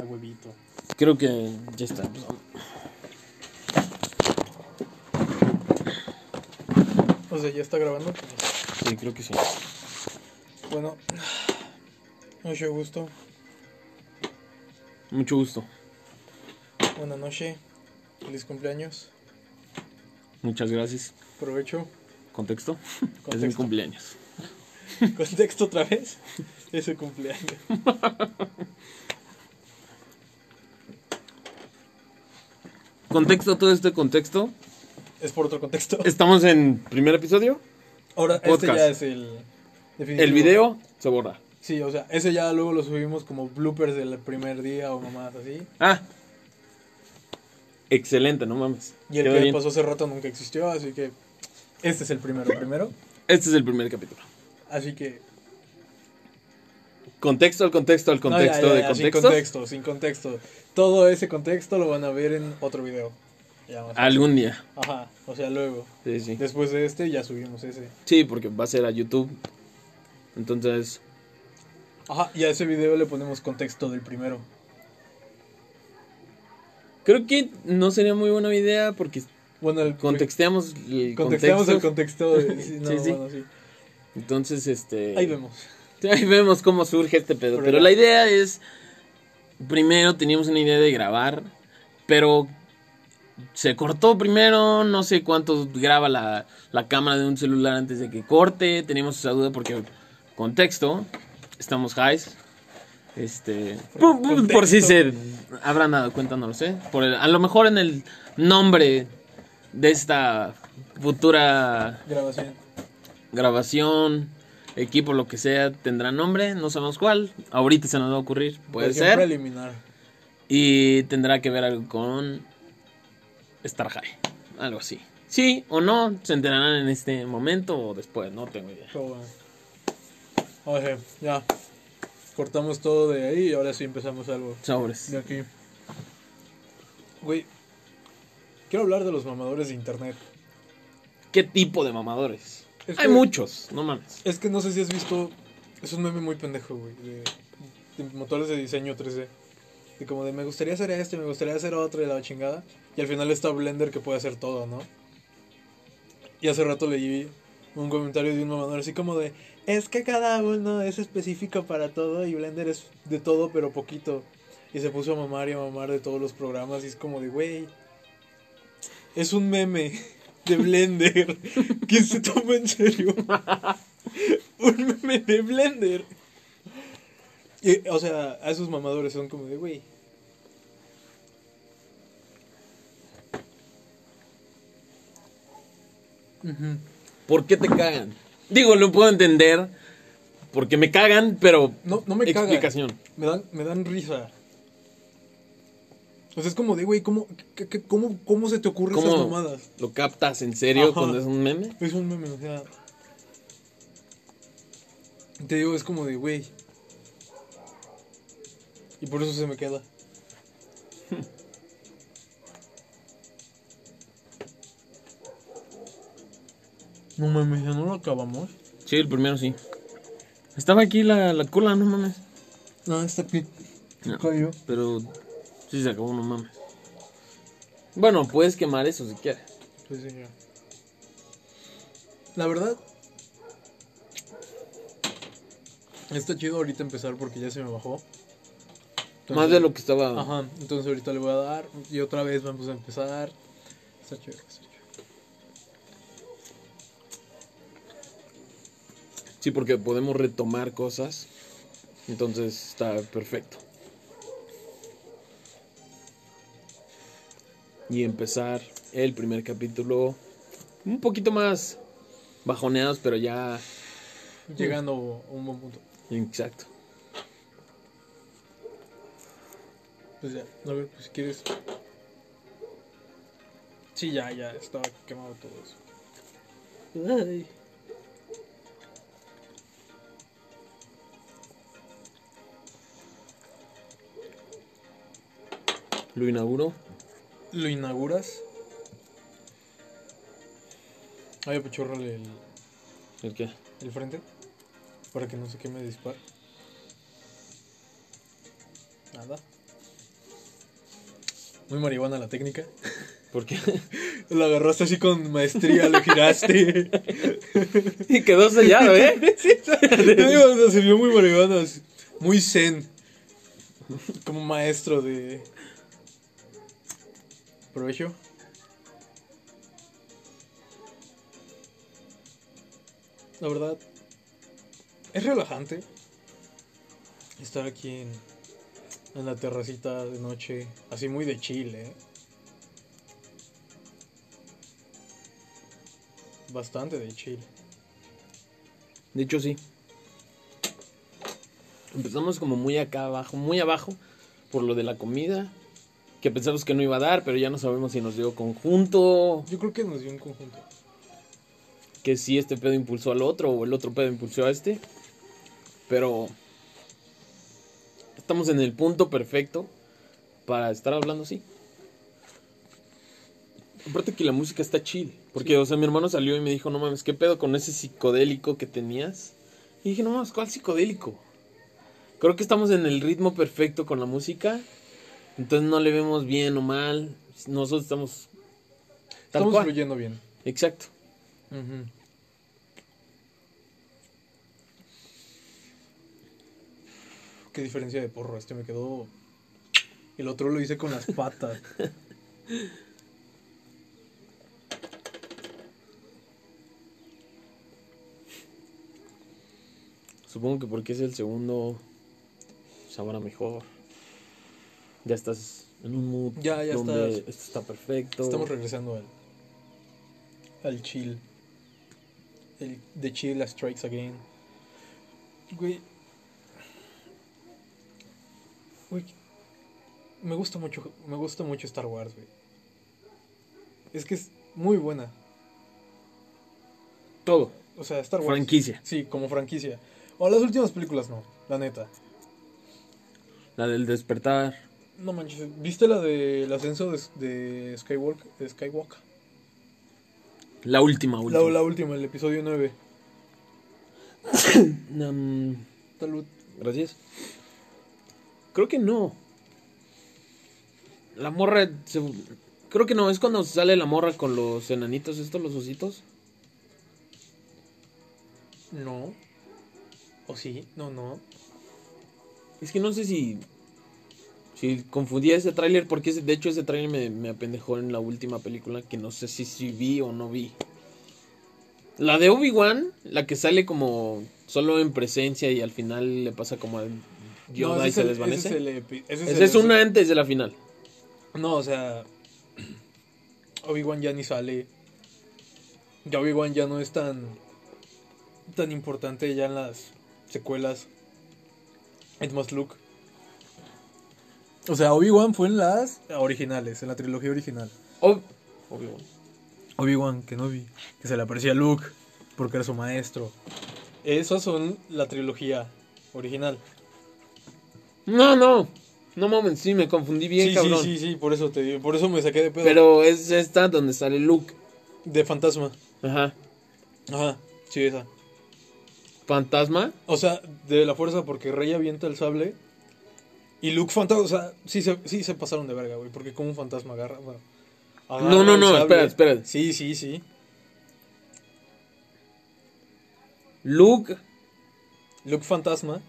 A huevito. Creo que ya está. O sea, ya está grabando. Sí, creo que sí. Bueno, mucho gusto. Mucho gusto. Buenas noches. Feliz cumpleaños. Muchas gracias. Provecho. ¿Contexto? Es mi Contexto. cumpleaños. Contexto otra vez. Es su cumpleaños. Contexto, todo este contexto. Es por otro contexto. Estamos en primer episodio. Ahora, este ya es el. definitivo. El video se borra. Sí, o sea, ese ya luego lo subimos como bloopers del primer día o mamadas así. Ah. Excelente, no mames. Y el Quedó que bien. pasó hace rato nunca existió, así que. Este es el primero, primero. Este es el primer capítulo. Así que. Contexto al contexto al No, ya, contexto ya, de contexto. Sin contexto, sin contexto. Todo ese contexto lo van a ver en otro video. Algún día. Ajá, o sea, luego. Sí, sí. Después de este ya subimos ese. Sí, porque va a ser a YouTube. Entonces, Ajá, y a ese video le ponemos contexto del primero. creo que no sería muy buena idea porque Bueno, el contexteamos el contexteamos el contexto. De, sí, no, Sí, sí. bueno, sí. Entonces, este... Ahí vemos. Ahí vemos cómo surge este pedo. Pero la idea es. Primero teníamos una idea de grabar. Pero se cortó primero. No sé cuánto graba la, la cámara de un celular antes de que corte. Teníamos esa duda porque. Contexto. Estamos highs. Este. Por, por- por si se habrán dado cuenta, no lo sé. Por el- a lo mejor en el nombre de esta futura Grabación. grabación, equipo, lo que sea, tendrá nombre, no sabemos cuál. Ahorita se nos va a ocurrir, puede ser. Y tendrá que ver algo con Star High, algo así. Sí o no, se enterarán en este momento o después, no tengo idea. Bueno. Oye, ya. Cortamos todo de ahí y ahora sí empezamos algo Sobres. de aquí. Güey, quiero hablar de los mamadores de internet. ¿Qué tipo de mamadores? Es Hay que- muchos, no mames. Es que no sé si has visto. Es un meme muy pendejo, güey. De, de motores de diseño 3D. Y como de me gustaría hacer esto me gustaría hacer otro y la chingada. Y al final está Blender que puede hacer todo, ¿no? Y hace rato leí un comentario de un mamador así como de. Es que cada uno es específico para todo y Blender es de todo pero poquito. Y se puso a mamar y a mamar de todos los programas y es como de, güey. Es un meme de Blender. ¿Quién se toma en serio? un meme de Blender. Y, o sea, a esos mamadores son como de, güey. ¿Por qué te cagan? Digo, lo puedo entender. Porque me cagan, pero. No, no me cagan. Explicación. Me dan, me dan risa. O sea, es como de, güey, ¿cómo, qué- qué- cómo, ¿cómo se te ocurren esas ¿Cómo mamadas? lo captas en serio Ajá. cuando es un meme? Es un meme, o sea. Te digo, es como de, güey. Y por eso se me queda. No mames, ya no lo acabamos. Sí, el primero sí. Estaba aquí la, la cola, no mames. No, está aquí. No, Cayó. pero sí se acabó, no mames. Bueno, puedes quemar eso si quieres. Sí, señor. La verdad. Está chido ahorita empezar porque ya se me bajó. Entonces- Más de lo que estaba. Ajá, entonces ahorita le voy a dar y otra vez vamos a empezar. Está chido, está chido. Sí, porque podemos retomar cosas. Entonces está perfecto. Y empezar el primer capítulo un poquito más bajoneados, pero ya. Llegando a un buen punto. Exacto. Pues ya, a ver, pues si quieres. Sí, ya, ya, estaba quemado todo eso. Ay. Lo inauguro. Lo inauguras. Ay, apachórrale el, ¿El qué? el frente. Para que no se queme dispar. Nada. Muy marihuana la técnica. ¿Por qué? Lo agarraste así con maestría, lo giraste. y quedó sellado, ¿eh? Sea, se vio muy marihuana, muy zen. Como maestro de. Provecho. La verdad, es relajante estar aquí en, la terracita de noche, así muy de Chile. ¿eh? Bastante de Chile. De hecho, sí. Empezamos como muy acá abajo, muy abajo, por lo de la comida, que pensamos que no iba a dar, pero ya no sabemos si nos dio conjunto, Yo creo que nos dio un conjunto. que si este pedo impulsó al otro o el otro pedo impulsó a este. Pero estamos en el punto perfecto para estar hablando así. Aparte que la música está chill. Porque, o sea, mi hermano salió y me dijo, no mames, ¿qué pedo con ese psicodélico que tenías? Y dije, no mames, ¿cuál psicodélico? Creo que estamos en el ritmo perfecto con la música. Entonces no le vemos bien o mal. Nosotros estamos... Estamos cual. fluyendo bien. Exacto. Qué diferencia de porro, este me quedó. El otro lo hice con las patas. Supongo que porque es el segundo, sabrá mejor. Ya estás en un mood Ya, ya donde estás. esto está perfecto. Estamos regresando al. al chill. El de chill strikes again. Güey. Güey. Me gusta mucho. Me gusta mucho Star Wars, güey. Es que es muy buena. Todo. O sea, Star Wars. Franquicia. Sí, como franquicia. O las últimas películas no, la neta. La del despertar. No manches, ¿viste la del ascenso de, de Skywalker? De Skywalker? La última, última. La, la última, el episodio 9. Mm, Salud. gracias. Creo que no. La morra. se- Creo que no, es cuando sale la morra con los enanitos, estos, los ositos. No. ¿O sí? No, no. Es que no sé si. Si confundía ese tráiler, porque ese- de hecho ese tráiler me, me apendejó en la última película, que no sé si, si vi o no vi. La de Obi-Wan, la que sale como solo en presencia y al final le pasa como a Yoda No, y se el- desvanece. Ese es, el ese es Esa el- es una antes de la final. No, o sea. Obi-Wan ya ni sale. Ya Obi-Wan ya no es tan. tan importante ya en las secuelas. Es más Luke. O sea, Obi-Wan fue en las originales, en la trilogía original. Ob- Obi-Wan. Obi-Wan Kenobi, que se le aparecía a Luke porque era su maestro. Esas son la trilogía original. No, no. No mames, sí, me confundí bien, sí, cabrón. sí, sí, sí, por eso te digo, por eso me saqué de pedo. Pero es esta donde sale Luke. De fantasma. Ajá. Ajá, sí, esa. Fantasma. O sea, de la fuerza porque Rey avienta el sable. Y Luke fantasma, o sea, sí se, sí se pasaron de verga, güey. Porque como un fantasma agarra. bueno, agarra No, no, no, espera, espera. Sí, sí, sí. Luke. Luke fantasma.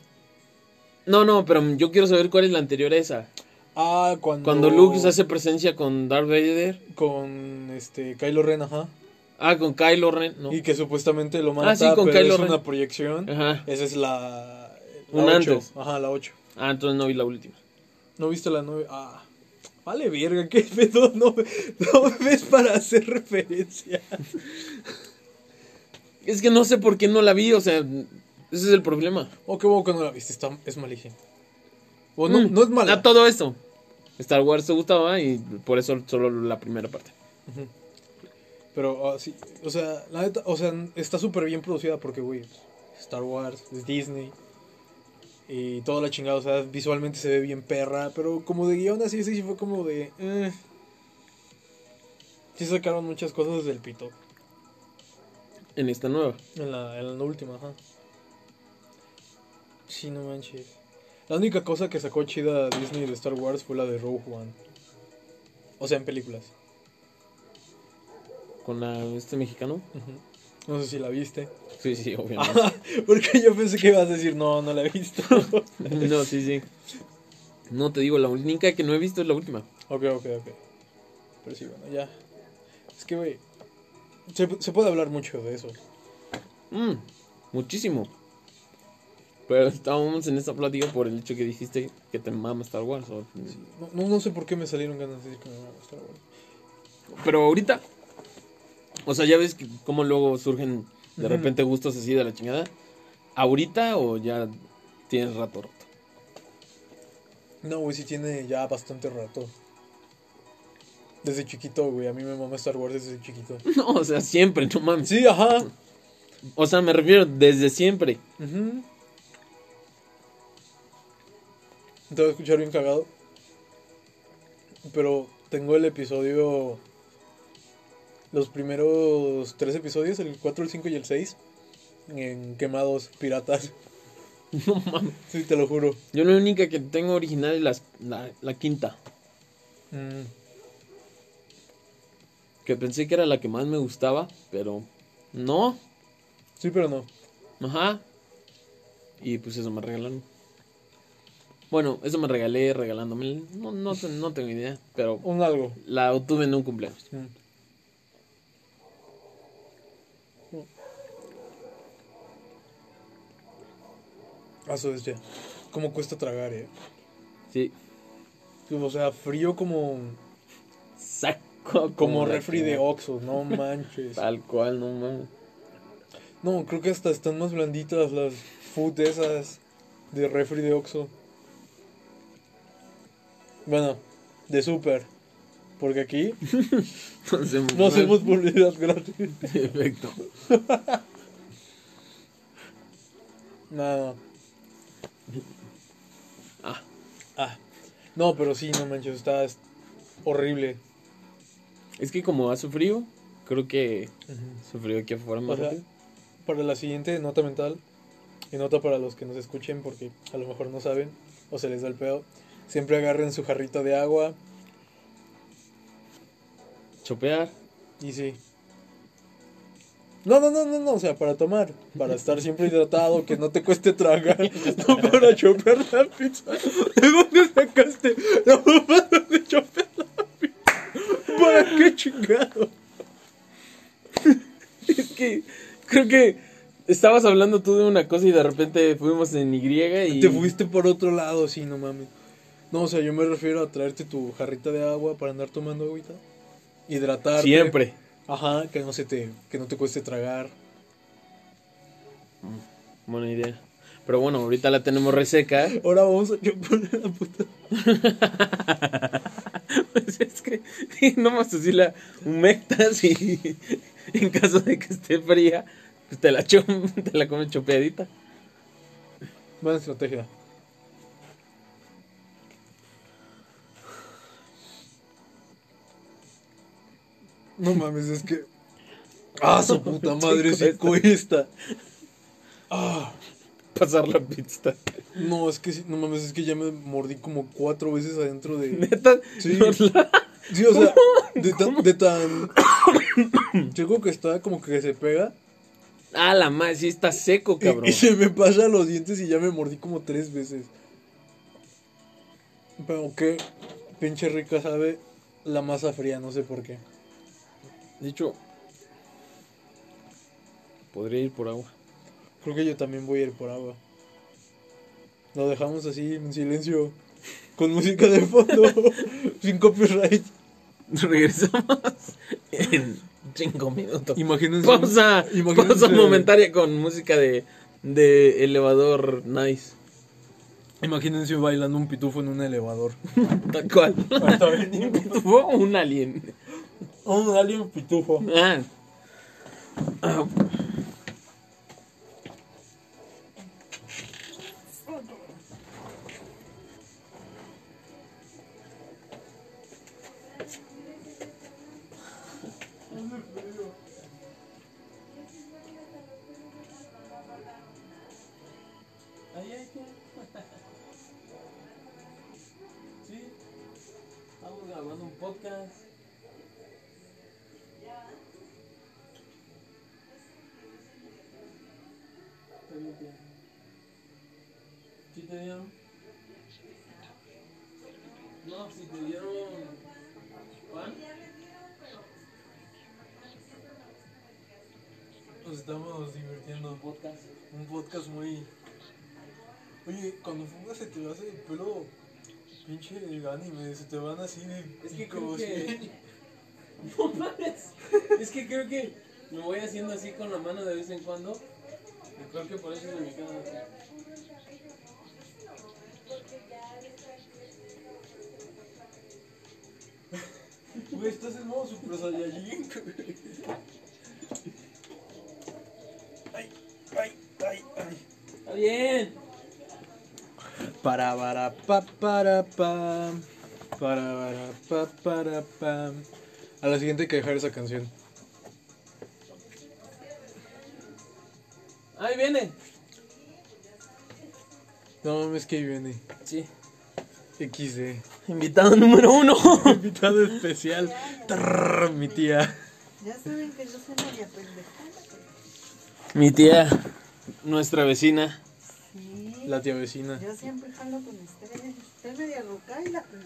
No, no, pero yo quiero saber cuál es la anterior a esa. Ah, cuando. Cuando Luke se hace presencia con Darth Vader. Con este Kylo Ren, ajá. Ah, con Kylo Ren, ¿no? Y que supuestamente lo mata, Ah, sí, con pero Kylo es Ren. una proyección. Ajá. Esa es la. la Un 8. antes. Ajá, la 8. Ah, entonces no vi la última. ¿No viste la 9? Ah. Vale, verga, qué pedo. No, no me ves para hacer referencia. Es que no sé por qué no la vi, o sea, ese es el problema. Oh, qué bueno que no la viste. Está, es malísima. O no, Mm, no es mala. A todo esto. Star Wars te gustaba y por eso solo la primera parte. Pero, ah, sí. O sea, la neta, o sea, está súper bien producida porque, güey, Star Wars, es Disney. Y toda la chingada, o sea, visualmente se ve bien perra. Pero como de guion así, sí fue como de. Eh. Sí sacaron muchas cosas del pito. En esta nueva. En la, en la última, ajá. Sí, no manches. La única cosa que sacó chida Disney de Star Wars fue la de Rogue One. O sea, en películas. Con la, este mexicano. No sé si la viste. Sí, sí, obviamente. Ah, porque yo pensé que ibas a decir, no, no la he visto. no, sí, sí. No, te digo, la única que no he visto es la última. ok, ok, ok. Pero sí, bueno, ya. Es que, güey, se, se puede hablar mucho de eso. Mm, muchísimo. Pero estábamos en esta plática por el hecho que dijiste que te mama Star Wars. o- No, no, no sé por qué me salieron ganas de decir que me va a gustar, güey. Pero ahorita, o sea, ya ves que cómo luego surgen de repente gustos así de la chingada. ¿Ahorita o ya tienes rato rato? No, güey, sí tiene ya bastante rato. Desde chiquito, güey. A mí me mama Star Wars desde chiquito. No, o sea, siempre, no mames. Sí, ajá. O sea, me refiero desde siempre. Ujú. Te voy a escuchar bien cagado. Pero tengo el episodio. Los primeros tres episodios, el 4, el 5 y el 6. En quemados piratas. No mames. Sí, te lo juro. Yo la única que tengo original es las- la, la quinta. Mm, Que pensé que era la que más me gustaba, pero no. Sí, pero no. Ajá. Y pues eso me regalaron. Bueno, eso me regalé regalándome. No, no, no tengo idea, pero Un algo. la obtuve en un cumpleaños. Mm. Ah, Eso es ya. Cómo cuesta tragar, eh. Sí. O sea, frío como. Saco. Como refri de. Oxxo, no manches. Tal cual, no mames. No, creo que hasta están más blanditas las food esas de refri de Oxxo. Bueno, de super. Porque aquí No hacemos, no hacemos publicidad gratis. Perfecto. Nada. Ah, Ah. No, pero sí, no manches, está es horrible. es que como hace frío, creo que más O sea, rápido. para la siguiente nota mental, y nota para los que nos escuchen porque a lo mejor no saben o se les da el pedo, siempre agarren su jarrito de agua Chopear. y sí. No, no, no, no, no, o sea, para tomar, para estar siempre hidratado, que no te cueste tragar, no para chopear la pizza. ¿De dónde sacaste la mamada de chopear la pizza? ¿Para qué chingado? Es que creo que estabas hablando tú de una cosa y de repente fuimos en Y y... Te fuiste por otro lado, sí, no mames. No, o sea, yo me refiero a traerte tu jarrita de agua para andar tomando agüita. Hidratarte. Siempre. Ajá, que no se te, que no te cueste tragar. Buena idea. Pero bueno, ahorita la tenemos reseca. Ahora vamos a chupar la puta. Pues es que nomás así la humectas y en caso de que esté fría, pues te la, cho te la comes chopeadita. Buena estrategia. No mames, es que. ¡Ah, su puta madre! Sí cuesta. Ah. Pasar la pista. No, es que sí, no mames, es que ya me mordí como cuatro veces adentro de. Neta. Sí. no la- Sí, o sea, de tan, de tan. Chico que está como que se pega. Ah, la madre, sí está seco, cabrón. Y, se me pasan los dientes y ya me mordí como tres veces. Pero qué pinche rica sabe la masa fría, no sé por qué. De hecho, podría ir por agua. Creo que yo también voy a ir por agua. Lo dejamos así en silencio. Con música de fondo. sin copyright. Regresamos en cinco minutos. Imagínense. Pausa, imagínense- pausa momentaria con música de, de elevador nice. Imagínense bailando un pitufo en un elevador. Tal cual. Ahorita venimos. Fue un alien. Un alien pitufo. Ah. Ah, Un podcast muy. Oye, cuando fumas se te hace el pelo pinche anime, se te van así de. Es que como que- si- No mames. Es que creo que me voy haciendo así con la mano de vez en cuando. Y creo que por eso se me quedan así. Güey, estás en modo Super Saiyajin, Ay, ay, ay. Está bien. Para, para, pa, para, pa. Para, para, pa, para, pa. A la siguiente hay que dejar esa canción. Ahí viene. No mames, que ahí viene. Sí. XD. Invitado número uno. Invitado especial. Trrr, mi tía. Ya saben que yo soy media pendejada. Mi tía, nuestra vecina. Sí. La tía vecina. Yo siempre jalo con ustedes. Estoy media rocaila, pero,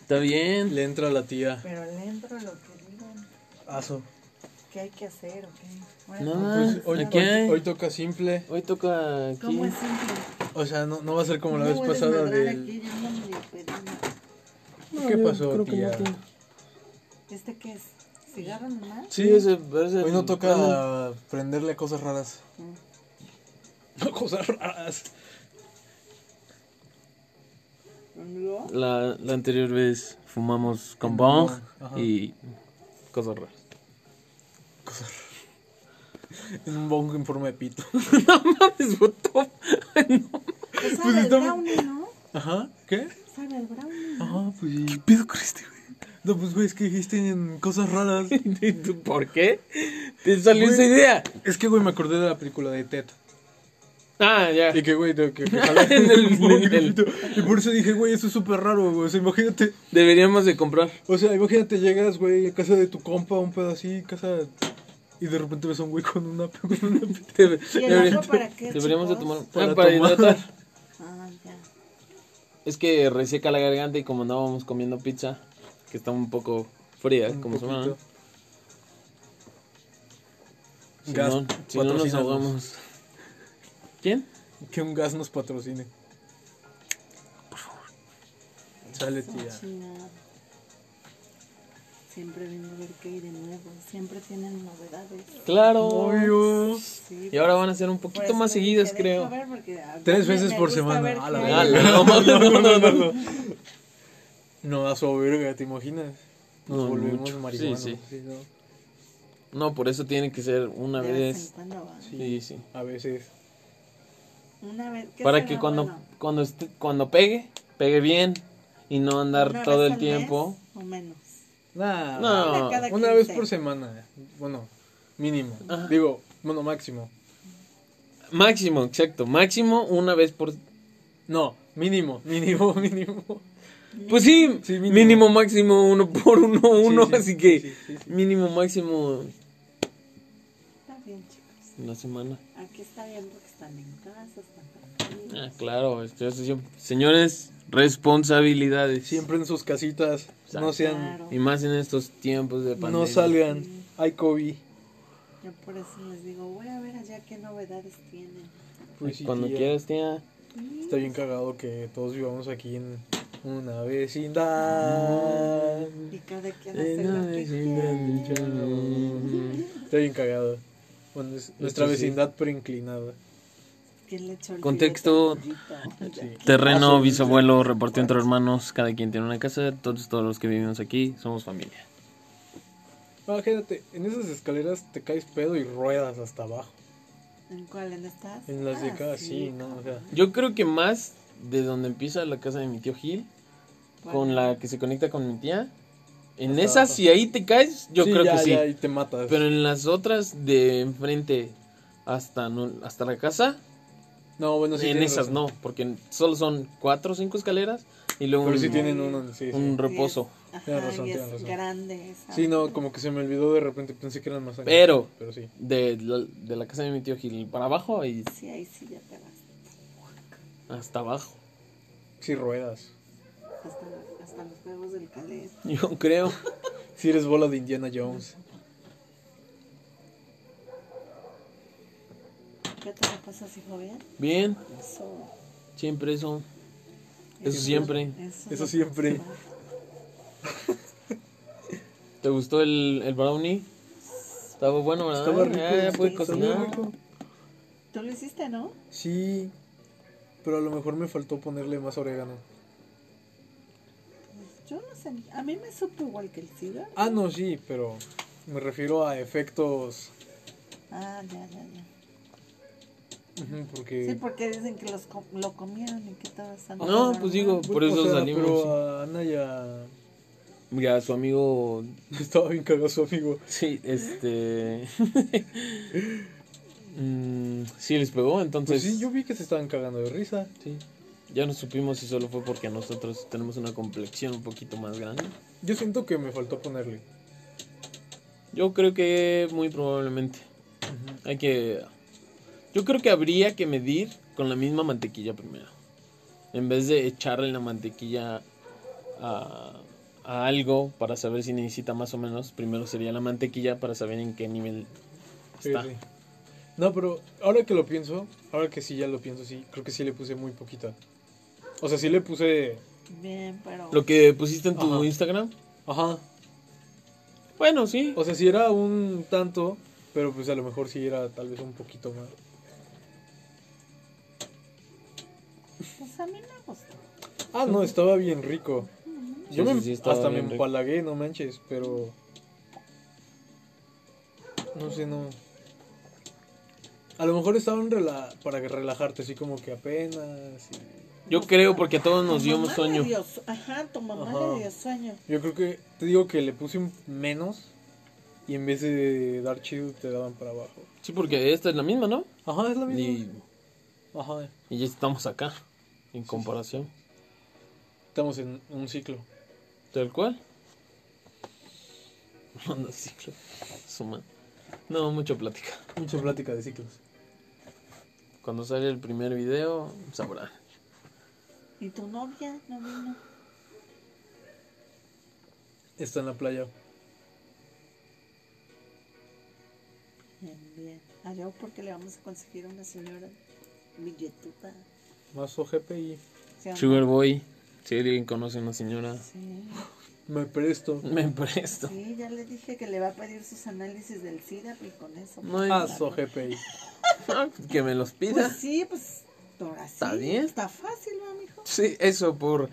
Está bien. Le entra a la tía. pero le entro a lo que digan. Aso. ¿Qué hay que hacer o qué? Bueno, Nada. Pues hoy, aquí hoy- hay. hoy toca simple. Hoy toca aquí. ¿Cómo es simple? O sea, no, no va a ser como la No vez pasada del. aquí, yo pedina. ¿Qué pasó, que tía? no tiene. ¿Este qué es? ¿Cigarro nomás? Sí, ese, ese Hoy no bueno, toca prenderle cosas raras. No, cosas raras. La, la anterior vez fumamos con bong bong, ajá. y cosas raras. En un bongo en forma de pito. no mames, what the- no. Pues sabe Pues el está- brownie, ¿no? Ajá. ¿Qué? Sabe el brownie. Ajá, pues sí. ¿Qué pedo con este, güey? No, pues güey, es que dijiste en cosas raras. ¿Y tú ¿Por qué? ¿Te salió Güey. esa idea? Es que, güey, me acordé de la película de Ted. Ah, ya. Y que, güey, de que, que jala En el- el. Y por eso dije, güey, eso es súper raro, güey. O sea, imagínate. Deberíamos de comprar. O sea, imagínate, llegas, güey, a casa de tu compa, un pedo así, casa. Y de repente ves a un güey con una, con una ¿Y el otro para qué, deberíamos de chicos? tomar Para Ah, para tomar. hidratar. Ah, ya. Es que reseca la garganta y como andábamos comiendo pizza, que está un poco fría, Un como se llama. Si Gas, no, si no nos ahogamos. ¿Quién? Que un gas nos patrocine. Por favor. Sale, tía. Siempre viendo a ver qué hay de nuevo. Siempre tienen novedades. Claro. Sí, Y ahora van a ser un por poquito eso más seguidas, creo. ver, Tres veces me por semana. la hay. verga. verga. no, no, no, no, no. No, a su verga, ¿te imaginas? Nos No, volvemos mucho. marihuanos. Sí, sí. ¿no? No, por eso tiene que ser una De vez cuando. Sí, sí. A veces. Una vez. ¿qué Para que cuando, bueno? cuando, esté- cuando pegue, pegue bien y no andar ¿Una todo vez el al tiempo. mes o menos. Nah, No. Una vez 15. por semana. Bueno, mínimo. Ajá. Digo, bueno, máximo. Máximo, exacto. Máximo una vez por. No, mínimo, mínimo, mínimo. Pues sí, Sí, mínimo. mínimo. máximo uno por uno, uno. sí, así que sí, sí, sí. mínimo, máximo Está bien, chicos. una semana. Aquí está bien porque están en casa, están tranquilos. Ah, claro. esto es- Señores, responsabilidades. Siempre en sus casitas. No sean. Claro. Y más en estos tiempos de pandemia. No salgan. Hay COVID. Yo por eso les digo, voy a ver allá qué novedades tienen. Pues sí, Cuando tía. quieras, tía. Está bien cagado que todos vivamos aquí en una vecindad. Y cada quien En hace lo que vecindad del quiere. chavo. Está bien cagado. Bueno, es nuestra sí. vecindad pero inclinada. ¿Quién le echó el Contexto. Sí. Terreno, bisabuelo, repartió entre hermanos. Cada quien tiene una casa. Todos, todos los que vivimos aquí somos familia. Imagínate, en esas escaleras te caes pedo y ruedas hasta abajo. ¿En cuál? ¿En estas? En las de Ah, acá, sí, ¿no? O sea, Yo creo que más de donde empieza la casa de mi tío Gil, con la que se conecta con mi tía. En Hasta esas, abajo. si ahí te caes, yo sí, creo ya, que sí. ya, y te matas. Pero en las otras de enfrente hasta, no, hasta la casa, No, bueno, sí. en esas razón. no, porque solo son cuatro o cinco escaleras y luego Pero un, sí tienen uno, sí, sí. un reposo. Ajá, Tienes razón, y es tienes razón. grande. esa. Sí, no, como que se me olvidó de repente, pensé que eran más años. Pero Pero sí. de, la- de la casa de mi tío Gil para abajo y Sí, ahí sí ya te vas. Hasta abajo. Sí, ruedas. Hasta, hasta los juegos del calés. Yo creo. Sí, eres bola de Indiana Jones. ¿Qué te la pasas, hijo? ¿Bien? Bien, Eso. siempre eso. Eso Eso- siempre. Eso, Eso siempre. ¿Te gustó el, el brownie? Estaba bueno, ¿verdad? Estaba rico. Ya, ya puede sí, estaba cocinar. rico. Tú lo hiciste, ¿no? Sí, pero a lo mejor me faltó ponerle más orégano. Yo no sé. A mí me supo igual que el cigar. Ah, no, sí, pero me refiero a efectos. Ah, ya, ya, ya. ujú, Sí, porque. porque dicen que los com- lo comieron y que todo está No, pues digo, por eso salimos. Pero a Ana ya. Mira, su amigo. Estaba bien cagado su amigo. Sí, este. Mm, sí, les pegó, entonces. Pues sí, yo vi que se estaban cagando de risa. sí. Ya no supimos si solo fue porque nosotros tenemos una complexión un poquito más grande. Yo siento que me faltó ponerle. Yo creo que muy probablemente. Hay que. Yo creo que habría que medir con la misma mantequilla primero. En vez de echarle la mantequilla a, a algo para saber si necesita más o menos, primero sería la mantequilla para saber en qué nivel Sí, está. sí. No, pero ahora que lo pienso, ahora que sí ya lo pienso, sí, creo que sí le puse muy poquita. O sea, sí le puse. Bien, pero. Lo que pusiste en tu Ajá. Instagram. Ajá. Bueno, sí. O sea, sí era un tanto, pero pues a lo mejor sí era tal vez un poquito más. Pues a mí me gustó. Ah, no, estaba bien rico. Sí, Yo me, sí, hasta me bien rico. empalagué, no manches, pero. No sé, no. A lo mejor estaban rela para relajarte, así como que apenas. y- Yo creo porque a todos nos dio mamá sueño. dio Ajá, tu mamá Ajá. le dio sueño. Yo creo que. Te digo que le puse un menos y en vez de dar chido te daban para abajo. Sí, porque esta es la misma, ¿no? Ajá, es la misma. Y, Ajá, y ya estamos acá, en comparación. estamos en un ciclo. ¿Tal cual? Manda ciclo. Suma. No, mucha plática. Mucha plática de ciclos. Cuando sale el primer video, sabrá. ¿Y tu novia no vino? Está en la playa. Bien, bien. Allá porque le vamos a conseguir a una señora billetuda. Más OGPI. Sugar Boy. Si alguien conoce a una señora, Sí, Me presto. me presto. sí, ya le dije que le va a pedir sus análisis del SIDA y con eso. No hay- pues, OGPI. Ah, que me los Pues pida. sí, pues ahora sí. Está bien. Está fácil, ¿no, mijo? Sí, eso por,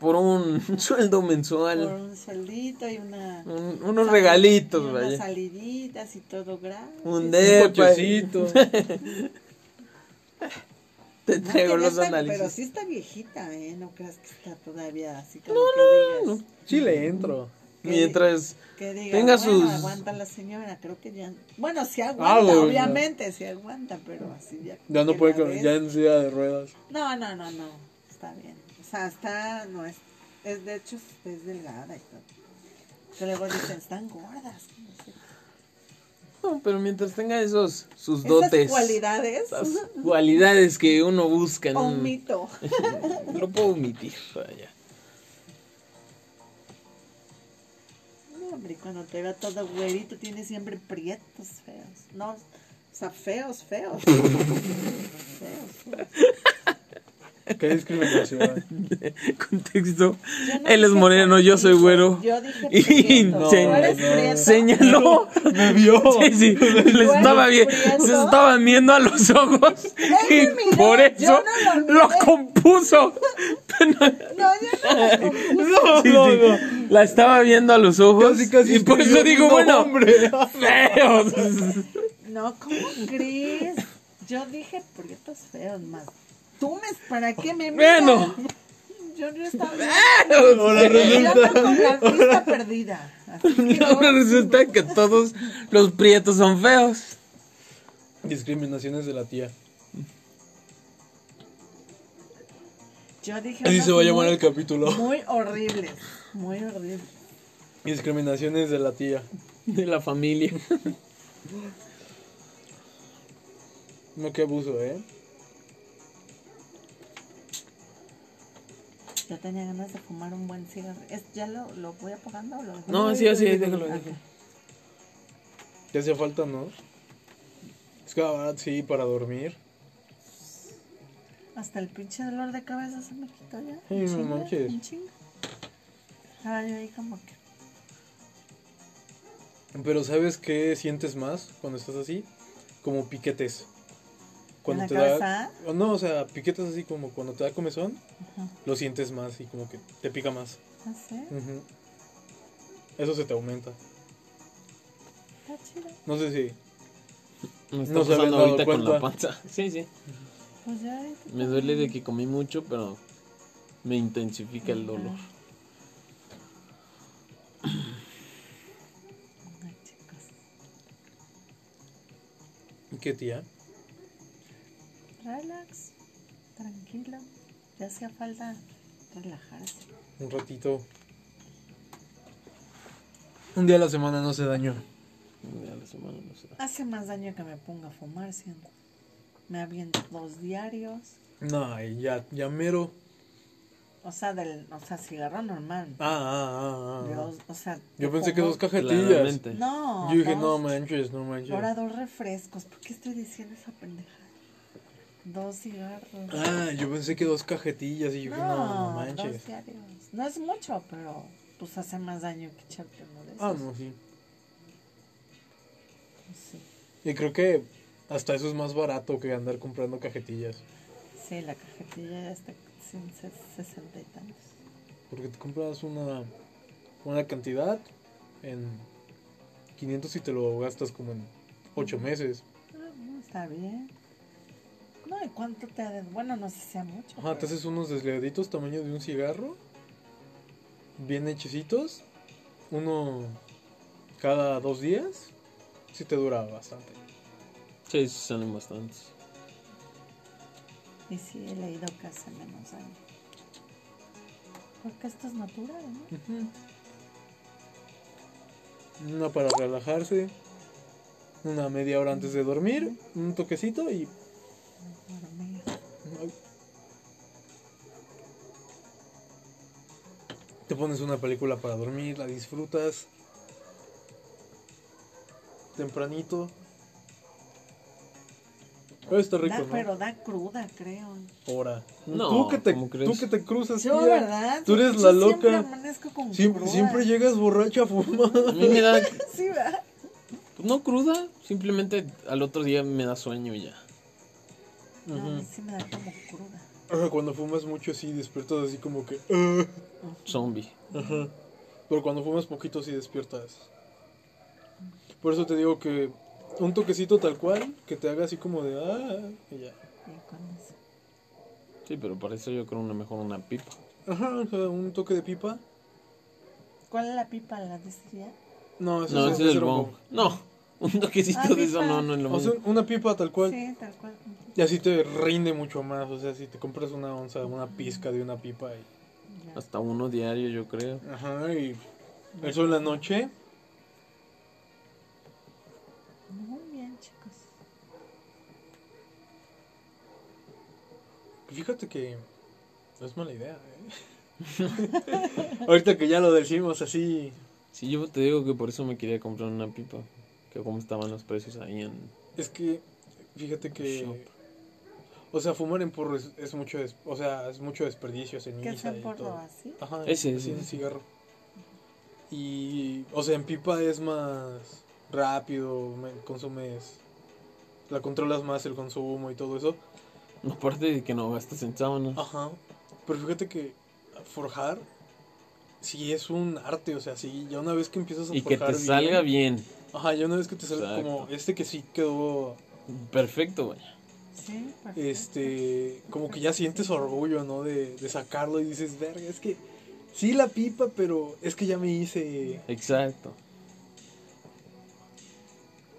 por un sueldo Por mensual. un sueldito y una... Un- unos regalitos, y unas vaya. saliditas y todo gratis. Un Un depa. cochecito. Te No, traigo los está- análisis. Pero sí está viejita, ¿eh? No creas que está todavía así como que digas... Sí le entro. Mientras Que diga, Tenga bueno, sus- aguanta la señora, creo que ya... Bueno, sí Ah, aguanta, bueno. obviamente, sí aguanta, pero así ya... Ya no puede, con- ya en silla de ruedas. No, no, no, no, está bien. O sea, está, no es... es de hecho, es, es delgada y todo. Que luego dicen, están gordas. No pero mientras tenga esos sus Esas dotes, cualidades, esas cualidades que uno busca en un, omito. lo puedo omitir, vaya. No, hombre, cuando te vea todo güerito, tiene siempre prietos feos. No, o sea, feos, feos. feos, feos. Qué discriminación. Contexto. No Él es moreno, yo soy güero. Yo dije Y no. Señaló. Me vio. Sí, sí, le estaba eres vi- prieto? se estaban viendo a los ojos y Él me miró, por yo eso no lo lo miré. compuso. No, yo no la compuse. No, Sí, no, sí. no. La estaba viendo a los ojos Casi, casi y por eso digo, bueno, feos. No, ¿cómo crees? Yo dije prietos feos más. ¿Tú me, para qué me miras? Bueno. Yo no estaba Ahora Yo resulta. ando con la vista perdida. Así que Ahora no- resulta que todos los prietos son feos. Discriminaciones de la tía. Yo dije. Así se va a llamar muy- el capítulo. Muy horribles. Muy horribles. Discriminaciones de la tía. De la familia. No, qué abuso, ¿eh? Yo tenía ganas de fumar un buen cigarro. ¿Es, ¿Ya lo, lo voy apagando o lo dejo? No, sí, así, déjalo, déjalo. Ya hacía falta, ¿no? Es que la verdad, sí, para dormir. Hasta el pinche dolor de cabeza se me quitó ya. Sí, no manches. Ahora yo ahí como que. Pero ¿sabes qué sientes más cuando estás así? Como piquetes. Cuando la te cabeza? da... No, o sea, piquetes así como cuando te da comezón, Ajá. lo sientes más y como que te pica más. ¿Ah, sí? Eso se te aumenta. Está chido. No sé si... Me está No pasando ahorita con la panza. Sí, sí. Pues ya Me duele de que comí mucho, pero me intensifica el dolor. Ay, chicos. ¿Qué tía? Relax. Tranquilo. Ya hacía falta relajarse. Un ratito. Un día a la semana no hace daño. Un día a la semana, no sé. Hace más daño que me ponga a fumar, siento. Me aviento dos diarios. No, y ya, ya mero. O sea, del, o sea, cigarro normal. Ah, ah, ah, ah. Dos, o sea, Yo pensé que dos cajetillas. Claramente. No. Yo dije, dos. no manches, no manches. Ahora dos refrescos. ¿Por qué estoy diciendo esa pendejada? Dos cigarros. Ah, yo pensé que dos cajetillas y yo no, no dos manches. diarios. No es mucho, pero pues hace más daño que echarte uno de esos. Ah, no, sí. Sí. Y creo que hasta eso es más barato que andar comprando cajetillas. Sí, la cajetilla ya está en ses- sesenta y tantos. Porque te compras una, una cantidad en 500 y te lo gastas como en 8 meses. Ah, no, está bien. No, ¿y cuánto te ha de... Bueno, no sé si sea mucho. Ajá, te pero- haces unos desleaditos tamaño de un cigarro. Bien hechecitos. Uno cada dos días. Sí te dura bastante. Sí, sí salen bastantes. Y sí, he leído que hace menos daño. Porque esto es natural, ¿no? Una para relajarse. Una media hora antes de dormir. Un toquecito y... Te pones una película para dormir, la disfrutas. Tempranito. Pero está rico, Da- ¿no? Pero da cruda, creo. Ahora. No, tú que te, ¿cómo crees? tú que te cruzas, Yo, tía. ¿verdad? Tú eres Yo la Siempre loca. amanezco con Siempre, cruda. siempre llegas borracha a fumar. A mí me da, Sí, ¿verdad? no cruda, simplemente al otro día me da sueño y ya. No, a mí sí me da como cruda. Ajá, Cuando fumas mucho, sí, despiertas así como que. "Ah". Zombie. Ajá. Pero cuando fumas poquito, sí despiertas. Por eso te digo que un toquecito tal cual, que te haga así como de. Ah, y ya. Y con eso. Sí, pero para eso yo creo una mejor una pipa. Ajá, o sea, un toque de pipa. ¿Cuál es la pipa? ¿La de ese día? No, eso No, es ese es el bong. No, un toquecito Ah, de eso no, no es lo O sea, una pipa tal cual. Sí, tal cual. Y así te rinde mucho más. O sea, si te compras una onza, una pizca de una pipa. Y, Ya. Hasta uno diario, yo creo. ajá, y eso en la noche. Muy bien, chicos. Fíjate que no es mala idea, ¿eh? Ahorita que ya lo decimos así. Sí, yo te digo que por eso me quería comprar una pipa. Que como estaban los precios ahí en... Es que, fíjate que. Shop. O sea, fumar en porro es, es mucho, des- o sea, es mucho desperdicio, ¿Qué ceniza es y por todo. así? Ajá, Ese, así ese. en cigarro. Y, o sea, en pipa es más rápido, me- consumes, la controlas más el consumo y todo eso. Aparte de que no gastas en sábanas. Ajá. Pero fíjate que forjar sí es un arte, o sea, sí, ya una vez que empiezas a y que forjar te salga bien. Ajá, ya una vez que te Exacto. como este que sí quedó Perfecto, vaya. Sí, perfecto. este, como que ya sientes orgullo, ¿no? De, de sacarlo y dices, verga, es que sí la pipa, pero es que ya me hice... Exacto.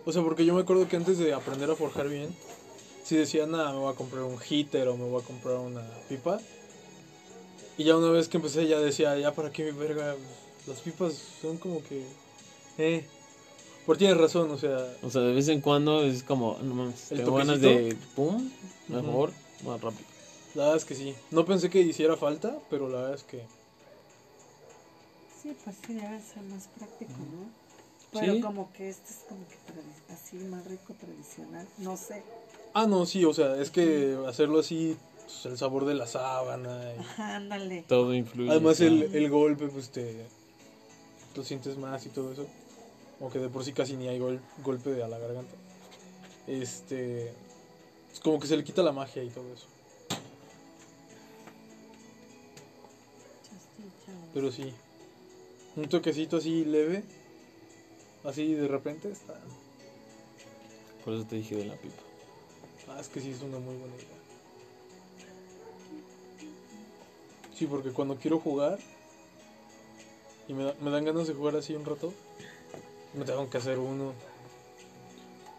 O sea, porque yo me acuerdo que antes de aprender a forjar bien, si decía, nada, me voy a comprar un heater o me voy a comprar una pipa, Y ya una vez que empecé ya decía, ya para qué verga, las pipas son como que... Eh. Por tienes razón, o sea... O sea, de vez en cuando es como, no mames, ¿El tengo ganas de pum, mejor, más rápido. La verdad es que sí. No pensé que hiciera falta, pero la verdad es que... Sí, pues sí, debe ser más práctico, ¿no? Pero Sí. como que este es como que tradi- así más rico, tradicional. No sé. Ah, no, sí, o sea, es que hacerlo así, pues, el sabor de la sábana. y- Ajá, ándale. Todo influye. Además el, el golpe, pues te lo sientes más y todo eso. Aunque de por sí casi ni hay gol- golpe a la garganta. Este... Es como que se le quita la magia y todo eso. Pero sí. Un toquecito así leve. Así de repente está... Por eso te dije de la pipa. Ah, es que sí es una muy buena idea. Sí, porque cuando quiero jugar y me, da- me dan ganas de jugar así un rato, me tengo que hacer uno.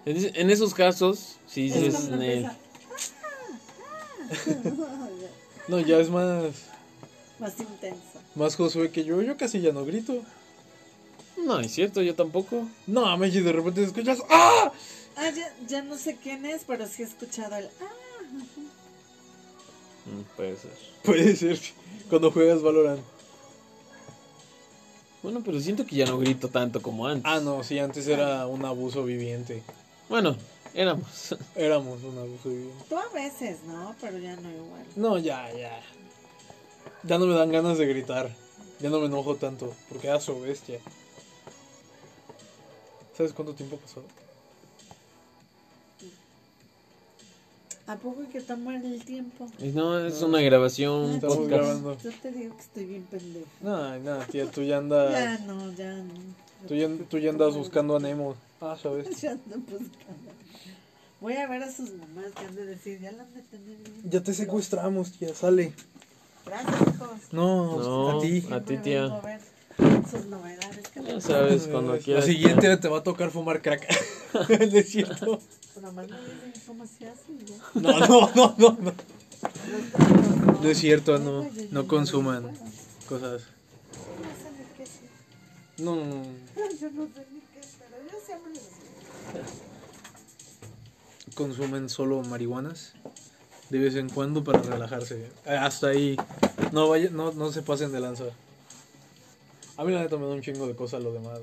En, esos casos, si Es dices, cuando "Nel, empieza, No, ya es más, Más intenso. más Josué que yo. Yo casi ya no grito. no, es cierto, yo tampoco. No, Meji, de repente escuchas ¡Ah! Ah, ya, ya no sé quién es, pero sí he escuchado el. Ah, Mm, puede ser. Puede ser cuando juegas Valorant. Bueno, pero siento que ya no grito tanto como antes. Ah, no, sí, antes era un abuso viviente. Bueno, éramos. Éramos un abuso viviente. tú a veces, ¿no? Pero ya no igual. No, ya, ya. Ya no me dan ganas de gritar. Ya no me enojo tanto. Porque a su bestia. ¿Sabes cuánto tiempo ha ¿A poco que tomar el tiempo? No, es una grabación, un Estamos podcast. grabando. Yo te digo que estoy bien pendeja. No, nada, tía, tú ya Ya andas. no, ya no. Tú ya, tú ya andas buscando a Nemo. Ah, sabes. Ya ando buscando. Voy a ver a sus mamás que han de decir, ya la han de tener bien. Ya te secuestramos, tía, sale. Gracias, hijos. No, No. a ti. A ti, tía. a ver sus novedades. que Ya sabes, cuando La quieras. siguiente te va a tocar fumar crack. ¿No es cierto? Nomás me dicen cómo se hace y ya. No, no, no, no, no. No, es cierto, no. No consuman cosas. No sé ni qué es. No, no. Yo no sé ni qué pero yo siempre consumen solo marihuanas de vez en cuando para relajarse. Eh, Hasta ahí. No vaya, no, no se pasen de lanza. A mí la neta me da un chingo de cosas lo demás.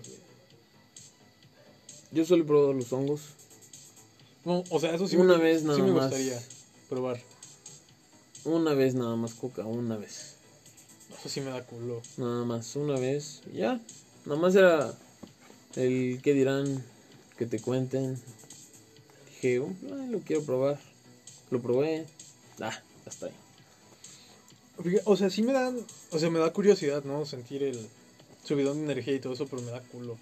Yo solo he probado los hongos. No, o sea, eso sí Una me, vez sí nada me más. gustaría probar. Una vez nada más coca, una vez. Eso sí me da culo. Nada más, una vez. Ya. Nada más era el que dirán, que te cuenten. Dije, "Oh, ay, lo quiero probar. Lo probé. Ah, hasta ahí. O sea, sí me dan, o sea, me da curiosidad, ¿no? Sentir el subidón de energía y todo eso, pero me da culo.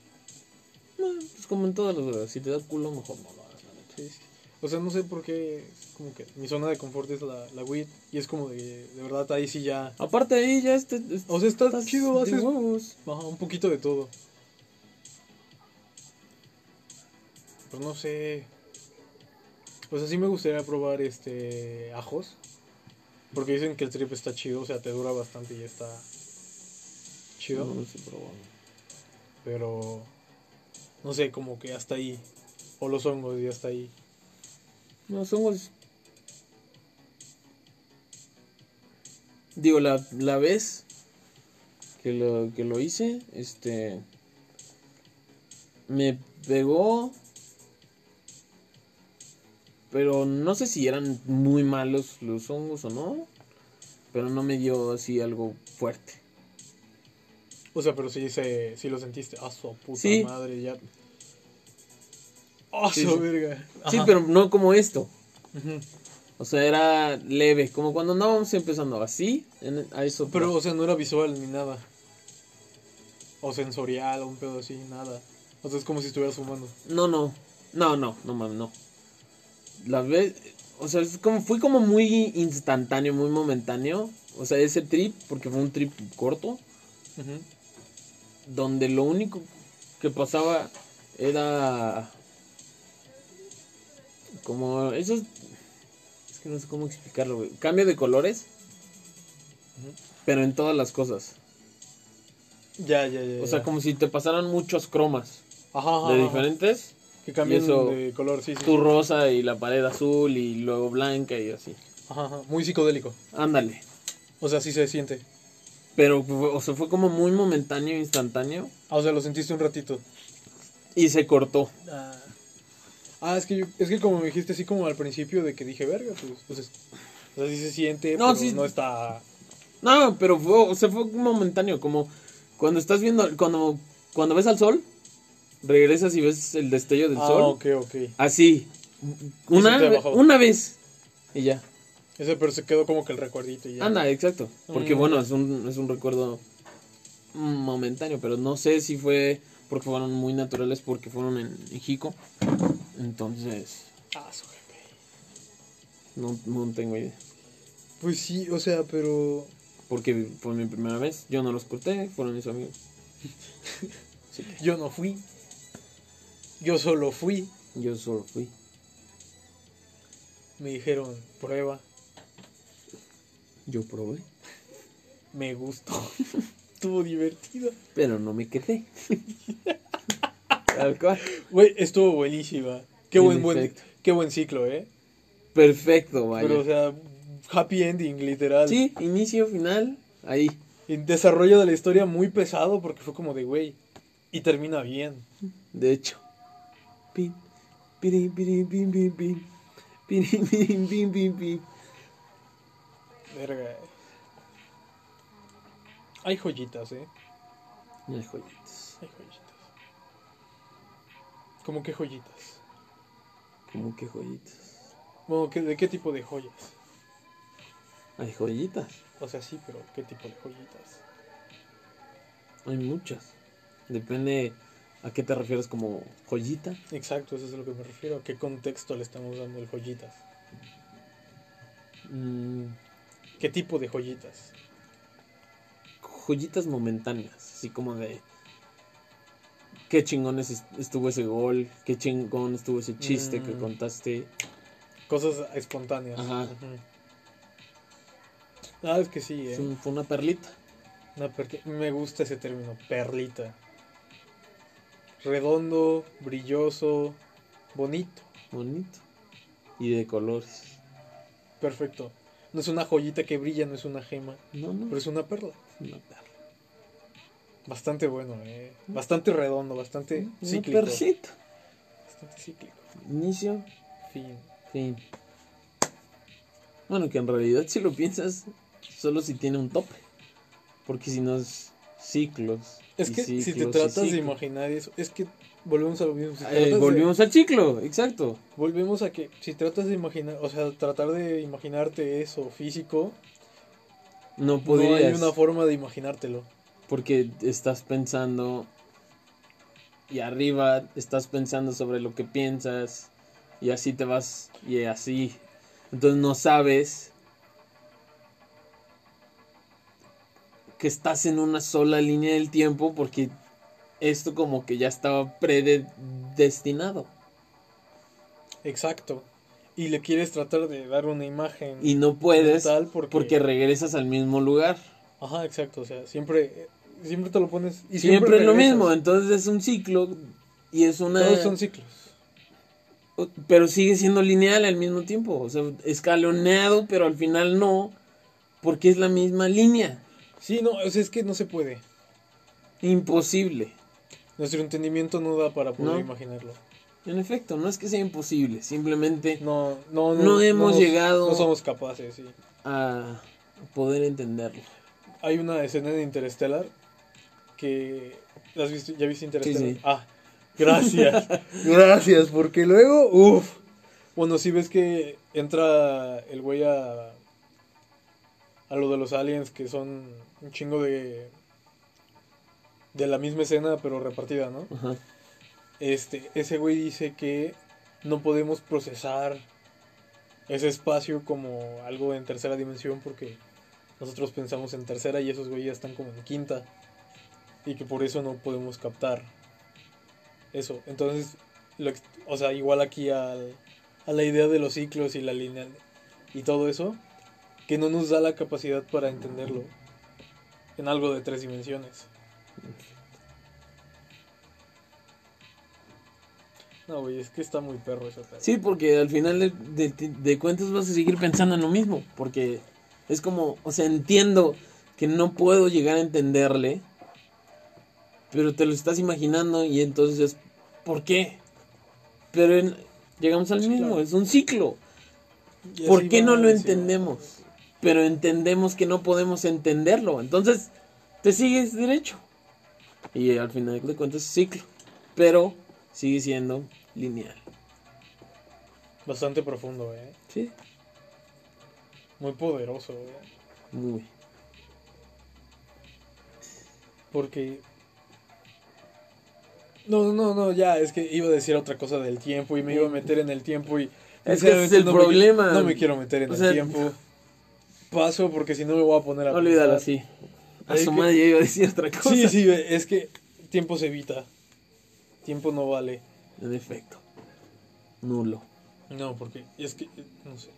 No, pues como en todas las drogas, si te da culo, mejor no lo. Sí, sí. O sea, no sé por qué, como que mi zona de confort es la, la weed y es como de, de verdad ahí sí ya, Aparte ahí ya este, este- O sea, está estás chido, haces-. Ajá, un poquito de todo. Pues no sé. Pues así me gustaría probar este ajos. Porque dicen que el trip está chido, o sea, te dura bastante y está chido. No, no sé, pero bueno. Pero no sé, como que hasta ahí. O los hongos y hasta ahí. No, somos. Digo, la, la vez que lo, que lo hice, este. Me pegó. Pero no sé si eran muy malos los hongos o no. Pero no me dio así algo fuerte. O sea, pero sí, se, sí lo sentiste. Ah, su puta Sí. madre, ya. Sí, verga. Pero no como esto. O sea, era leve. Como cuando andábamos empezando así. En, a eso. Pero, o sea, no era visual ni nada. O sensorial, o un pedo así, nada. O sea, es como si estuvieras fumando. No, no. No, no, no mames, no. La vez. O sea, es como, fui como muy instantáneo, muy momentáneo. O sea, ese trip, porque fue un trip corto. Donde lo único que pasaba era. Como esos. Es que no sé cómo explicarlo, güey. Cambio de colores. pero en todas las cosas. Ya, ya, ya. O sea, ya. como si te pasaran muchos cromas Ajá, ajá, de diferentes. Que cambian eso- de color, sí, sí. Tu rosa y la pared azul y luego blanca y así. Ajá, ajá. Muy psicodélico. Ándale. O sea, sí se siente. Pero, o sea, fue como muy momentáneo, instantáneo. Ah, o sea, lo sentiste un ratito. Y se cortó. Ah, Ah, es que yo, es que como me dijiste así como al principio de que dije, verga, pues, pues es- o sea, sí se siente, No, pero sí. no está... No, pero fue, o sea, fue momentáneo. Como cuando estás viendo, cuando, cuando ves al sol, regresas y ves el destello del ah, sol. ok, ok. Así. Una, una vez. Y ya. Ese pero se quedó como que el recuerdito y ya. Anda, exacto. Porque Mm. bueno, es un, es un recuerdo momentáneo, pero no sé si fue porque fueron muy naturales, porque fueron en, en Jico. Entonces, Ah, su jefe. no, no tengo idea. Pues sí, o sea, pero... Porque fue mi primera vez. Yo no los corté, fueron mis amigos. Yo no fui. Yo solo fui. Yo solo fui. Me dijeron, prueba. Yo probé, Me gustó. Estuvo divertido. pero no me quedé. Tal cual. Güey, estuvo buenísima. Qué En buen, buen, qué buen ciclo, ¿eh? Perfecto, vaya. Pero, o sea, happy ending, literal. sí, inicio, final, ahí. Y desarrollo de la historia muy pesado porque fue como de, güey, y termina bien. De hecho. Pin, pirin, pirin, pin, pin, pin. Pirin, pirin, pin, pin, pin. Verga. Hay joyitas, ¿eh? Ay, joyitas. Hay joyitas. ¿Cómo qué joyitas? ¿Cómo que joyitas? Bueno, ¿qué- ¿de qué tipo de joyas? Hay joyitas. O sea, sí, pero ¿qué tipo de joyitas? Hay muchas. Depende a qué te refieres como joyita. Exacto, eso es a lo que me refiero. ¿A qué contexto le estamos dando el joyitas? Mm, ¿Qué tipo de joyitas? joyitas momentáneas. Así como de. Qué chingón es- estuvo ese gol. Qué chingón estuvo ese chiste que Mm. contaste. Cosas espontáneas. Ajá. Ah, es que sí, ¿eh? fue una perlita. Una per- Me gusta ese término, perlita. Redondo, brilloso, bonito. Bonito. Y de colores. Perfecto. No es una joyita que brilla, no es una gema, No, no. pero es una perla. es una perla. Bastante bueno, ¿eh? Bastante redondo, bastante cíclico. perlita. Bastante cíclico. Inicio, Fin. fin. Bueno, que en realidad si lo piensas, solo si tiene un tope. Porque si no es ciclos. Es que si te ciclos tratas de ciclos. imaginar eso, es que volvemos a lo mismo. Si Eh, tratas de- al ciclo, exacto. volvemos a que si tratas de imaginar, o sea, tratar de imaginarte eso físico, No no podrías. hay una forma de imaginártelo. Porque estás pensando. Y arriba estás pensando sobre lo que piensas. Y así te vas. Y así. Entonces no sabes. Que estás en una sola línea del tiempo. Porque esto como que ya estaba predestinado. Exacto. Y le quieres tratar de dar una imagen Y no puedes. Porque regresas al mismo lugar. Ajá, exacto, o sea, siempre siempre te lo pones y siempre es lo mismo. Entonces es un ciclo. Y es una. Todos son ciclos. Pero sigue siendo lineal al mismo tiempo. O sea, escaloneado, pero al final no. Porque es la misma línea. Sí, no, o sea, es que no se puede. Imposible. Nuestro entendimiento no da para poder No. imaginarlo. En efecto, no es que sea imposible. Simplemente No, no, No hemos nos- llegado- No somos capaces, sí. a poder entenderlo. Hay una escena de Interstellar que ¿la has visto? ¿Ya viste Interstellar? Sí, sí. Ah, gracias. gracias, porque luego, uff. Bueno, si ves que entra el güey a a lo de los aliens que son un chingo de de la misma escena pero repartida, ¿no? Ajá. Este, ese güey dice que no podemos procesar ese espacio como algo en tercera dimensión porque nosotros pensamos en tercera y esos güeyes están como en quinta y que por eso no podemos captar eso. Entonces, lo o sea, igual aquí al- a la idea de los ciclos y la línea y todo eso, que no nos da la capacidad para entenderlo en algo de tres dimensiones. No, güey, es que está muy perro pedo. Sí, porque al final de, de- de cuentas vas a seguir pensando en lo mismo. Porque es como, o sea, entiendo que no puedo llegar a entenderle. Pero te lo estás imaginando y entonces, ¿por qué? Pero en- llegamos al mismo, claro. es un ciclo. ¿Por qué no lo entendemos? Pero entendemos que no podemos entenderlo. Entonces, te sigues derecho. Y al final de cuentas es ciclo. Pero sigue siendo lineal. Bastante profundo, eh. Sí. Muy poderoso, eh. Muy. Porque. No, no, no, ya, es que iba a decir otra cosa del tiempo y me iba a meter en el tiempo y. Es que ese es el no me- problema. no me quiero meter en O el sea- tiempo. Paso porque si no me voy a poner a. Olvídalo así. A Hay su que- madre ya iba a decir otra cosa. Sí, sí, es que tiempo se evita. Tiempo no vale. En efecto. Nulo. No, porque es que, no sé.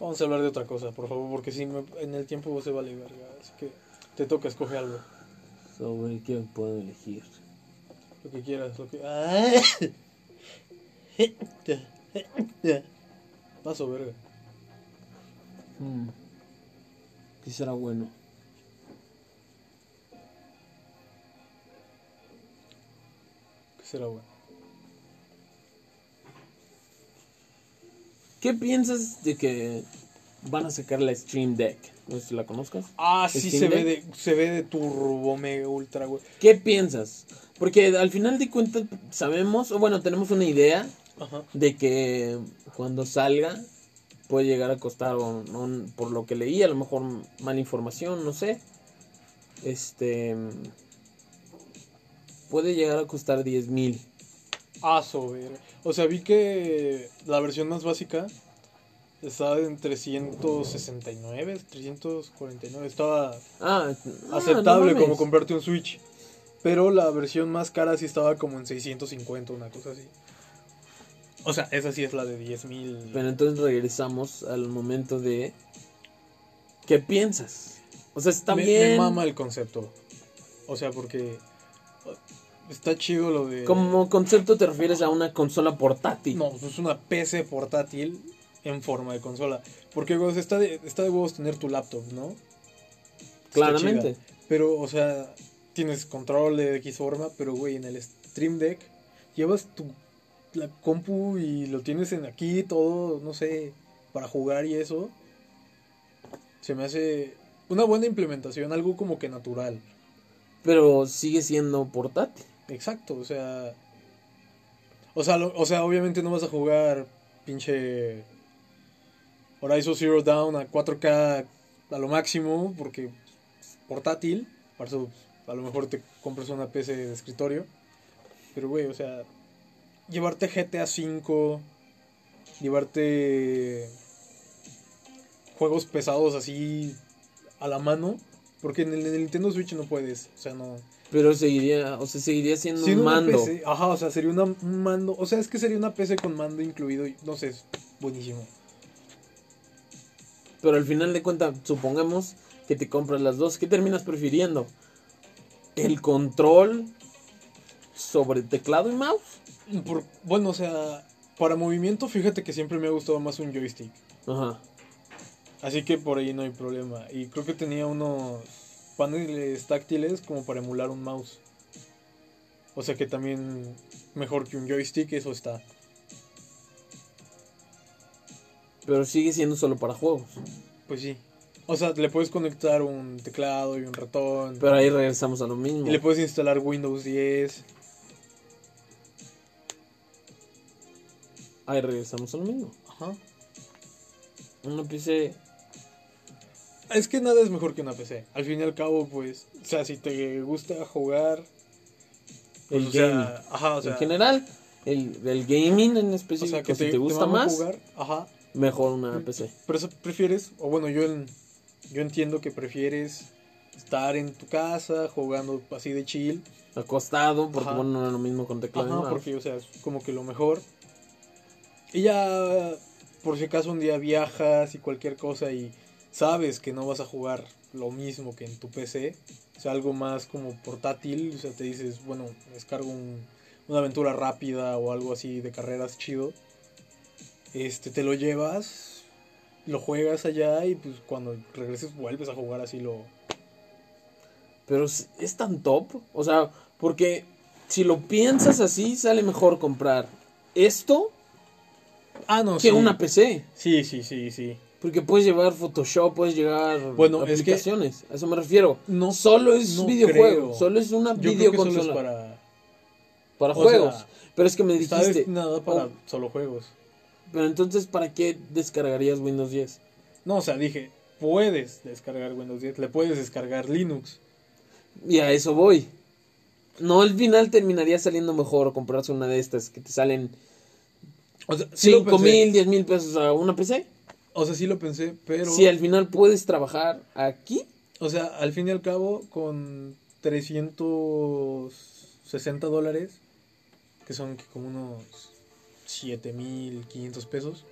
Vamos a hablar de otra cosa, por favor, porque si me- en el tiempo se vale verga. Así que te toca, escoge algo. Sobre qué puedo elegir. Lo que quieras, lo que. ¡Ah! Paso, verga. Hmm. ¿Qué será bueno? ¿Qué será bueno? ¿Qué piensas de que van a sacar la Stream Deck? No sé si la conozcas. Ah, sí, ¿Steam se ve, de, se ve de turbo, mega, ultra, güey. ¿Qué piensas? Porque al final de cuentas sabemos, o bueno, tenemos una idea Ajá. de que cuando salga puede llegar a costar, o no- por lo que leí, a lo mejor mala información, no sé. Este. Puede llegar a costar 10 mil. Ah, sobre. O sea, vi que la versión más básica estaba en 369, 349. Estaba Ah, aceptable no como comprarte un Switch. Pero la versión más cara sí estaba como en 650, una cosa así. O sea, esa sí es la de 10 mil. Pero entonces regresamos al momento de. ¿Qué piensas? O sea, está me, bien. me mama el concepto. O sea, porque está chido lo de... Como concepto te refieres a una consola portátil. No, pues es una PC portátil en forma de consola. Porque, güey, o sea, está de, está de huevos tener tu laptop, ¿no? Claramente. Pero, o sea, tienes control de X forma, pero, güey, en el Stream Deck llevas tu la compu y lo tienes en aquí todo, no sé, para jugar y eso. Se me hace una buena implementación, algo como que natural. Pero sigue siendo portátil. Exacto, o sea. O sea, lo- o sea, obviamente no vas a jugar pinche Horizon Zero Dawn a 4K a lo máximo, porque portátil. Para eso, a lo mejor te compras una PC de escritorio. Pero, güey, o sea, llevarte GTA V, llevarte juegos pesados así a la mano, porque en el, en el Nintendo Switch no puedes, o sea, no. Pero seguiría, o sea, seguiría siendo Siendo un una mando. PC, ajá, o sea, sería una, un mando, o sea, es que sería una PC con mando incluido, y no sé, es buenísimo. Pero al final de cuentas, supongamos que te compras las dos. ¿Qué terminas prefiriendo? ¿El control sobre teclado y mouse? Por- bueno, o sea, para movimiento, fíjate que siempre me ha gustado más un joystick, Ajá. así que por ahí no hay problema. Y creo que tenía unos paneles táctiles como para emular un mouse. O sea que también mejor que un joystick, eso está. Pero sigue siendo solo para juegos. Pues sí. O sea, le puedes conectar un teclado y un ratón. Pero ahí regresamos a lo mismo. Y le puedes instalar Windows 10. Ahí regresamos a lo mismo. Ajá. Una PC. Es que nada es mejor que una PC. Al fin y al cabo, pues, o sea, si te gusta jugar, pues, El o sea, gaming. ajá, o sea, en general, el, el gaming en o específico, sea, que si te, te, gusta más, jugar, ajá, mejor una PC. pero eso prefieres, o bueno, yo en- yo entiendo que prefieres estar en tu casa jugando así de chill, Acostado, porque Ajá. bueno, no es lo mismo con teclado ajá, porque o sea, es como que lo mejor. Y ya por si acaso un día viajas y cualquier cosa y sabes que no vas a jugar lo mismo que en tu PC, o sea, algo más como portátil, o sea, te dices, bueno, descargo un- una aventura rápida o algo así de carreras chido, este, te lo llevas, lo juegas allá y pues cuando regreses vuelves a jugar así lo... Pero es, es tan top. O sea, porque si lo piensas así, sale mejor comprar esto Ah, no, que una PC. Sí, sí, sí, sí. Porque puedes llevar Photoshop, puedes llevar Bueno, es que- aplicaciones. A eso me refiero. No- solo es no videojuego. creo. Solo es una Yo creo que videoconsola solo para, es para... o juegos. sea, Pero es que me dijiste. destinado para oh, solo juegos. Pero entonces, ¿para qué descargarías Windows 10? No, o sea, dije, puedes descargar Windows 10, le puedes descargar Linux. Y a eso voy. No, al final terminaría saliendo mejor comprarse una de estas que te salen O sea, sí lo 5 pensé. mil, 10 mil pesos a una PC. O sea, sí lo pensé, pero... Si al final puedes trabajar aquí, O sea, al fin y al cabo, con 360 dólares, que son que como unos 7500 pesos,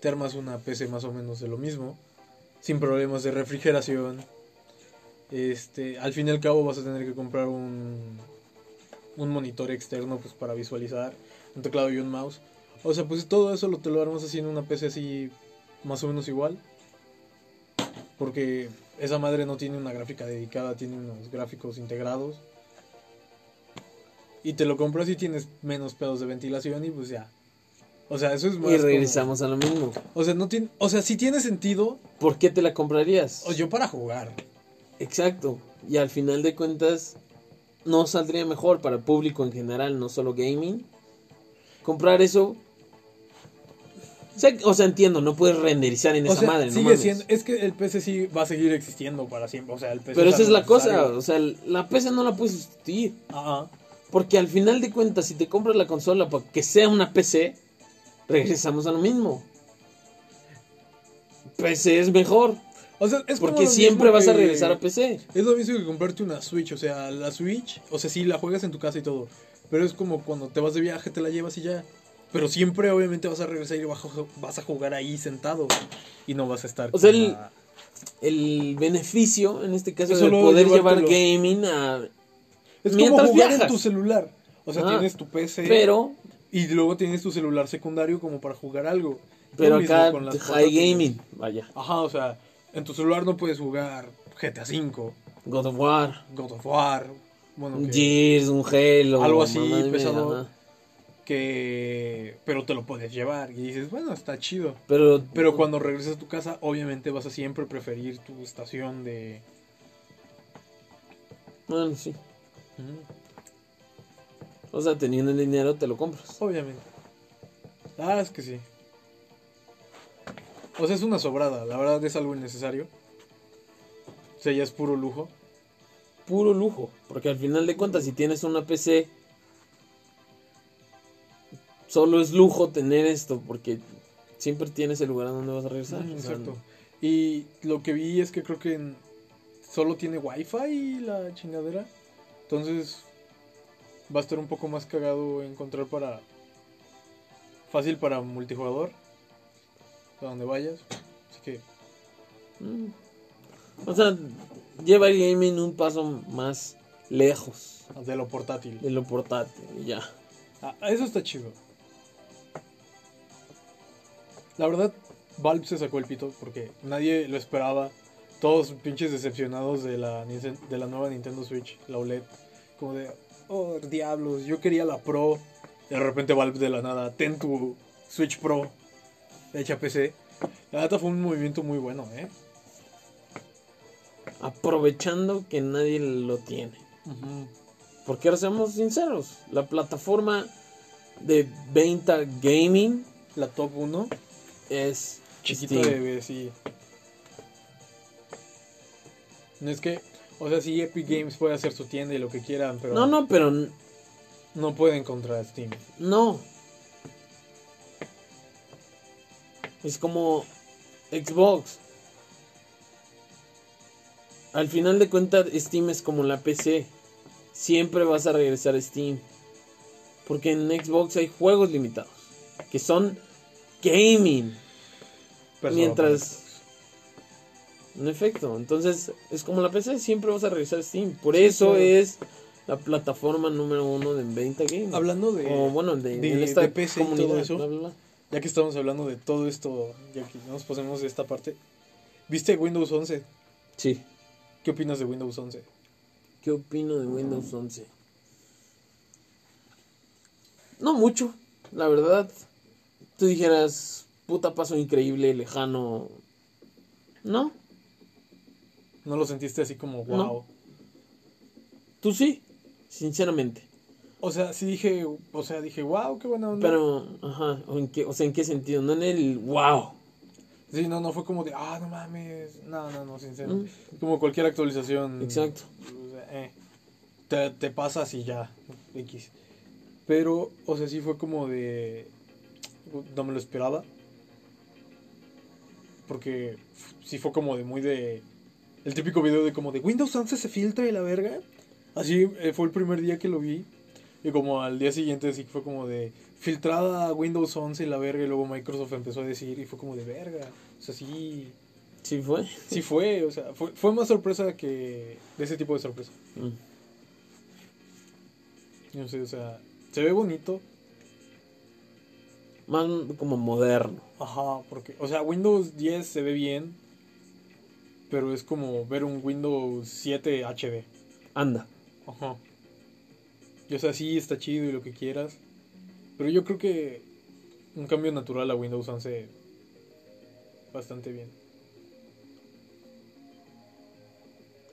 te armas una PC más o menos de lo mismo, sin problemas de refrigeración. Este, al fin y al cabo vas a tener que comprar un, un monitor externo pues para visualizar, un teclado y un mouse. O sea, pues todo eso lo te lo armas así en una PC así más o menos igual. Porque esa madre no tiene una gráfica dedicada, tiene unos gráficos integrados. Y te lo compras y tienes menos pedos de ventilación y pues ya. O sea, eso es más y como- regresamos a lo mismo. O sea, no tiene, o sea, sí tiene sentido ¿Por qué te la comprarías? o yo para jugar. Exacto. Y al final de cuentas, no saldría mejor para el público en general, no solo gaming. Comprar eso. O sea, o sea, entiendo, no puedes renderizar en O esa sea, madre, no mames. siendo, es que el PC sí va a seguir existiendo para siempre, o sea, el PC Pero esa es la cosa, o sea, la PC no la puedes sustituir. Ajá. Porque al final de cuentas, si te compras la consola para que sea una PC, regresamos a lo mismo. PC es mejor, O sea, es porque siempre vas a regresar a PC. Es lo mismo que comprarte una Switch, o sea, la Switch, o sea, sí, la juegas en tu casa y todo, pero es como cuando te vas de viaje, te la llevas y ya. Pero siempre, obviamente, vas a regresar y vas a, jugar ahí sentado y no vas a estar. O sea, el- la- El beneficio, en este caso, Eso de poder llevar gaming a... Es como jugar viajas. en tu celular. O sea, Ah, tienes tu PC Pero, y luego tienes tu celular secundario como para jugar algo. pero acá con las high gaming, vaya. Ajá, o sea, en tu celular no puedes jugar GTA V, God of War, God of War, bueno, un Gears, un Halo. Algo así, pesado. que pero te lo puedes llevar y dices, bueno, está chido. Pero, Pero cuando regresas a tu casa, obviamente vas a siempre preferir tu estación de Bueno, sí. O sea, teniendo el dinero te lo compras. obviamente. Ah, es que sí. O sea, es una sobrada, la verdad es algo innecesario. O sea, ya es puro lujo. Puro lujo. Porque al final de cuentas, si tienes una PC, solo es lujo tener esto. Porque siempre tienes el lugar a donde vas a regresar. Mm, O sea, Exacto. Y lo que vi es que creo que solo tiene wifi la chingadera. Entonces va a estar un poco más cagado encontrar para... Fácil para multijugador. A donde vayas. Así que... mm. O sea, lleva el gaming un paso más lejos De lo portátil. de lo portátil. Ya. Ah, eso está chido. La verdad, Valve se sacó el pito porque nadie lo esperaba. Todos pinches decepcionados de la, de la nueva Nintendo Switch, la OLED. Como de, oh, diablos, yo quería la Pro. Y de repente Valve de la nada, ten tu Switch Pro hecha PC. La neta fue un movimiento muy bueno, ¿eh? Aprovechando que nadie lo tiene. Porque ahora seamos sinceros, la plataforma de venta gaming La top 1, es chiquita de sí. No es que, o sea, sí, Epic Games puede hacer su tienda y lo que quieran, pero No, no, pero no pueden contra Steam. no. Es como Xbox. Al final de cuentas, Steam es como la PC. Siempre vas a regresar a Steam. Porque en Xbox hay juegos limitados. Que son gaming. Mientras- En efecto, entonces es como la PC, siempre vas a regresar a Steam. Por eso claro. es la plataforma número uno de venta game. Hablando de, o bueno, de, de- en esta de PC y todo eso. bla, bla, bla. ya que estamos hablando de todo esto, ya que nos pasemos de esta parte, ¿viste Windows 11? Sí. ¿Qué opinas de Windows 11? ¿Qué opino de Windows 11? No mucho, la verdad. Tú dijeras, puta paso increíble, lejano. No, ¿No lo sentiste así como wow? No. tú sí, sinceramente. O sea, sí dije, o sea, dije, wow, qué buena onda. Pero, ajá, ¿o, en qué, o sea, ¿en qué sentido? No en el wow. Sí, no, no fue como de, ah, no mames. No, no, no, sincero. Mm. Como cualquier actualización. Exacto. eh, te, te pasas y ya, X. Pero, o sea, sí fue como de, no me lo esperaba. Porque sí fue como de muy de, el típico video de como de Windows 11 se filtra y la verga. Así eh, fue el primer día que lo vi. Y como al día siguiente sí fue como de filtrada Windows 11 y la verga. Y luego Microsoft empezó a decir y fue como de verga. O sea, sí, Sí fue. sí fue. O sea, fue, fue más sorpresa que de ese tipo de sorpresa. Mm. No sé, o sea, se ve bonito. Más como moderno. Ajá, porque, o sea, Windows 10 se ve bien. Pero es como ver un Windows 7 HD. Anda. Ajá. Y o sea, sí está chido y lo que quieras. Pero yo creo que un cambio natural a Windows 11 bastante bien.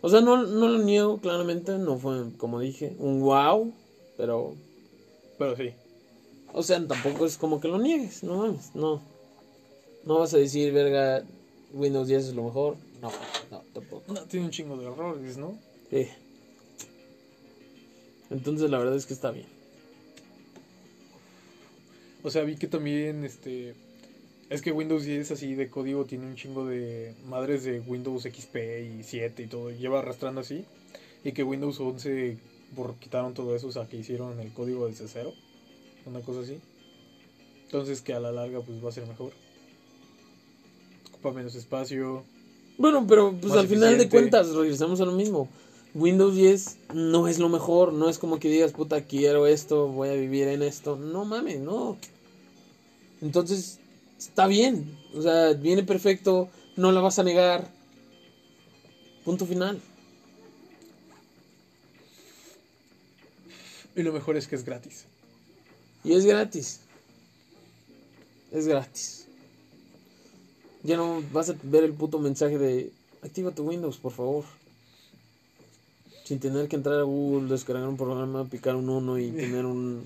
O sea, no, no lo niego claramente, no fue, como dije, un wow, pero, Pero sí. o sea, tampoco es como que lo niegues, no mames, no. No vas a decir, verga, Windows 10 es lo mejor. No, no, tampoco. No, tiene un chingo de errores, ¿no? Sí. Entonces la verdad es que está bien. O sea, vi que también, este... Es que Windows 10 así de código tiene un chingo de madres de Windows XP y 7 y todo. y lleva arrastrando así. Y que Windows 11 por, quitaron todo eso, o sea, que hicieron el código desde cero. Una cosa así. Entonces que a la larga pues va a ser mejor. Ocupa menos espacio. Bueno, pero pues al final de cuentas regresamos a lo mismo. Windows 10 no es lo mejor, no es como que digas, puta, quiero esto, voy a vivir en esto. No mames, no. Entonces, está bien. O sea, viene perfecto, no la vas a negar. Punto final. Y lo mejor es que es gratis. Y es gratis. Es gratis. Ya no vas a ver el puto mensaje de activa tu Windows, por favor. Sin tener que entrar a Google, descargar un programa, picar un 1 y tener un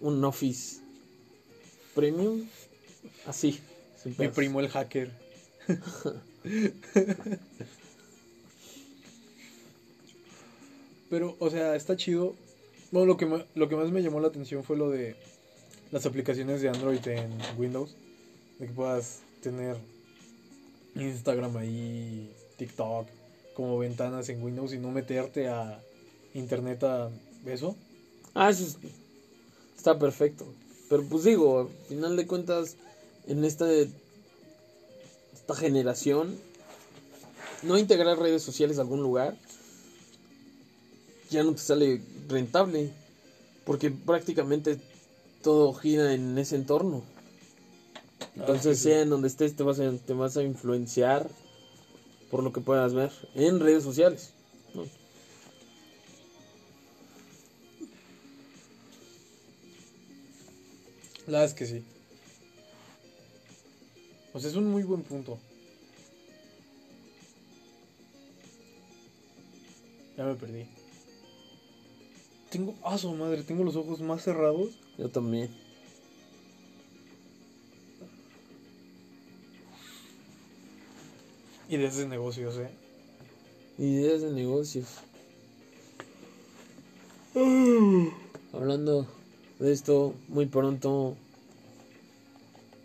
un Office Premium. Así. Mi primo el hacker. Pero, o sea, está chido. Bueno, lo que, lo que más me llamó la atención fue lo de las aplicaciones de Android en Windows. De que puedas tener Instagram ahí, TikTok, como ventanas en Windows y no meterte a internet a eso. Ah, eso es- está perfecto. Pero pues digo, al final de cuentas, en esta, esta generación, no integrar redes sociales a algún lugar ya no te sale rentable. Porque prácticamente todo gira en ese entorno. Entonces, sí. sea en donde estés, te vas, a, te vas a influenciar por lo que puedas ver en redes sociales. ¿no? La verdad es que sí. O sea, es un muy buen punto. Ya me perdí. Tengo. ¡Ah, su madre! Tengo los ojos más cerrados. Yo también. Ideas de negocios, eh. Ideas de negocios. Hablando de esto, muy pronto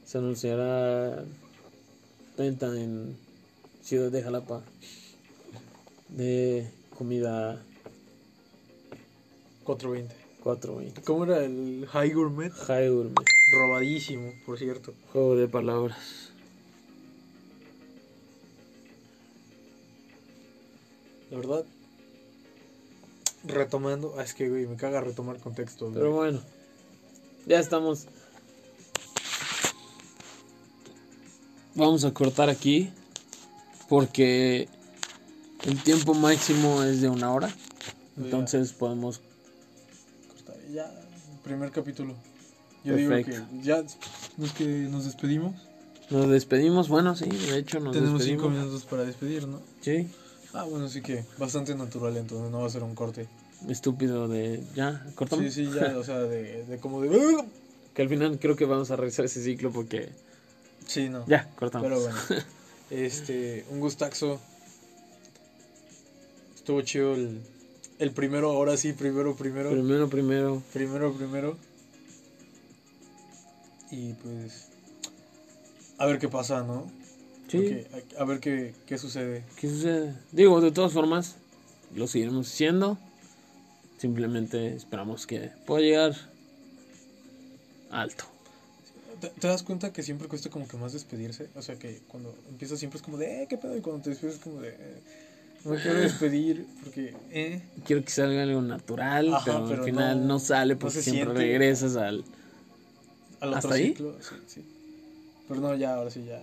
se anunciará venta en Ciudad de Jalapa de comida 420. 420. ¿Cómo era el High Gourmet? High Gourmet. Robadísimo, por cierto. Juego de palabras. La verdad. Retomando. Ah, es que, güey, me caga retomar contexto. güey. Pero bueno, ya estamos. Vamos a cortar aquí porque el tiempo máximo es de una hora. Ya. Entonces podemos... Corta, Ya, primer capítulo. Yo digo que ya nos, que nos despedimos. Nos despedimos. Bueno, sí, de hecho nos Tenemos cinco minutos para despedir, ¿no? Sí, Ah, bueno, sí que bastante natural, entonces no va a ser un corte. estúpido de... Ya, cortamos. Sí, sí, ya, o sea, de, de como de... Que al final creo que vamos a regresar ese ciclo porque... Sí, no. Ya, cortamos. Pero bueno, este, un gustaxo. Estuvo chido el, el primero, ahora sí, primero, primero. Primero, primero. Primero, primero. Y pues. A ver qué pasa, ¿no? Sí. Porque a, ver qué, qué sucede. ¿Qué sucede? Digo, de todas formas, lo seguiremos haciendo. Simplemente esperamos que pueda llegar alto. ¿Te, te das cuenta que siempre cuesta como que más despedirse? O sea, que cuando empiezas siempre es como de, eh, ¿qué pedo? Y cuando te despides es como de, eh, no me quiero despedir porque, eh. Quiero que salga algo natural, Ajá, pero, pero al final no- no, sale no porque se siempre siente. regresas al... Al otro ¿Hasta ahí? ciclo. Sí, sí. Pero no, ya, ahora sí, ya.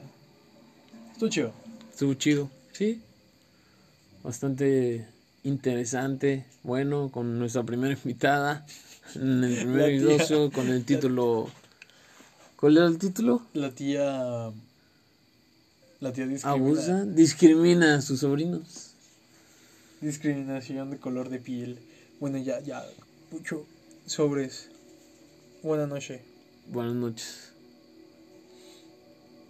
Estuvo chido. Estuvo chido. Sí. Bastante interesante. Bueno, con nuestra primera invitada. En el primer episodio con el título... ¿Cuál era el título? La tía. La tía discrimina. Abusa, discrimina a sus sobrinos. Discriminación de color de piel. Bueno, ya, ya. Mucho. Sobres. Buenas noches. Buenas noches.